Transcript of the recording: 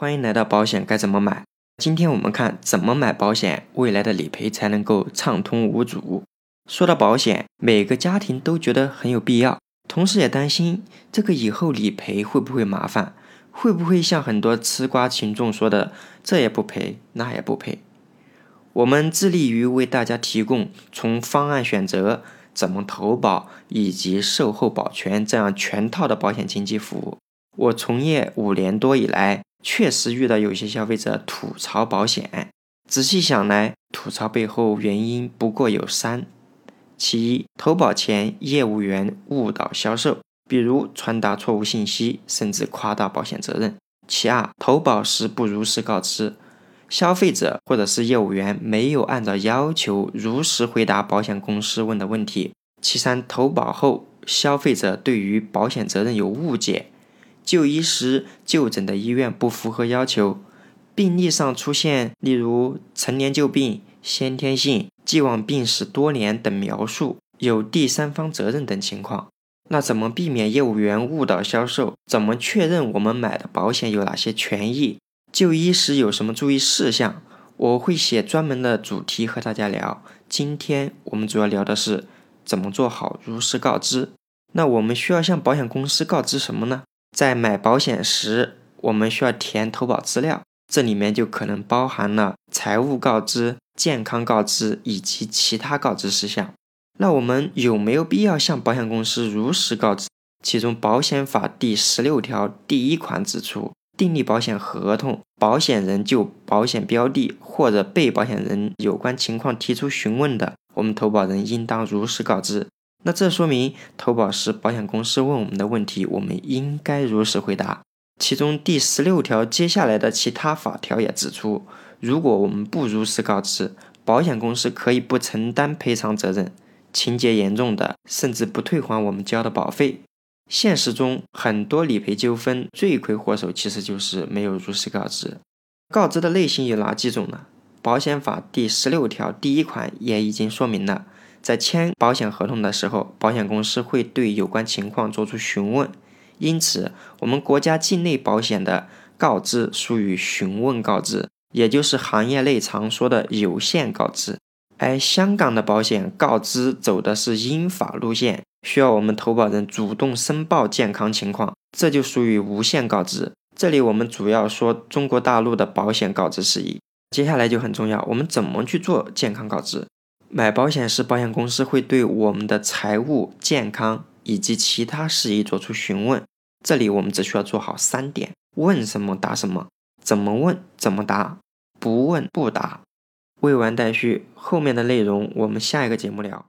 欢迎来到保险该怎么买。今天我们看怎么买保险，未来的理赔才能够畅通无阻。说到保险，每个家庭都觉得很有必要，同时也担心这个以后理赔会不会麻烦，会不会像很多吃瓜群众说的，这也不赔，那也不赔。我们致力于为大家提供从方案选择、怎么投保以及售后保全这样全套的保险经纪服务。我从业五年多以来。确实遇到有些消费者吐槽保险，仔细想来，吐槽背后原因不过有三：其一，投保前业务员误导销售，比如传达错误信息，甚至夸大保险责任；其二，投保时不如实告知，消费者或者是业务员没有按照要求如实回答保险公司问的问题；其三，投保后消费者对于保险责任有误解。就医时就诊的医院不符合要求，病历上出现例如陈年旧病、先天性、既往病史多年等描述，有第三方责任等情况，那怎么避免业务员误导销售？怎么确认我们买的保险有哪些权益？就医时有什么注意事项？我会写专门的主题和大家聊。今天我们主要聊的是怎么做好如实告知。那我们需要向保险公司告知什么呢？在买保险时，我们需要填投保资料，这里面就可能包含了财务告知、健康告知以及其他告知事项。那我们有没有必要向保险公司如实告知？其中，保险法第十六条第一款指出，订立保险合同，保险人就保险标的或者被保险人有关情况提出询问的，我们投保人应当如实告知。那这说明投保时保险公司问我们的问题，我们应该如实回答。其中第十六条接下来的其他法条也指出，如果我们不如实告知，保险公司可以不承担赔偿责任，情节严重的甚至不退还我们交的保费。现实中很多理赔纠纷罪魁祸首其实就是没有如实告知。告知的类型有哪几种呢？保险法第十六条第一款也已经说明了。在签保险合同的时候，保险公司会对有关情况作出询问，因此我们国家境内保险的告知属于询问告知，也就是行业内常说的有限告知。而香港的保险告知走的是英法路线，需要我们投保人主动申报健康情况，这就属于无限告知。这里我们主要说中国大陆的保险告知事宜。接下来就很重要，我们怎么去做健康告知？买保险时，保险公司会对我们的财务、健康以及其他事宜做出询问。这里我们只需要做好三点：问什么答什么，怎么问怎么答，不问不答。未完待续，后面的内容我们下一个节目聊。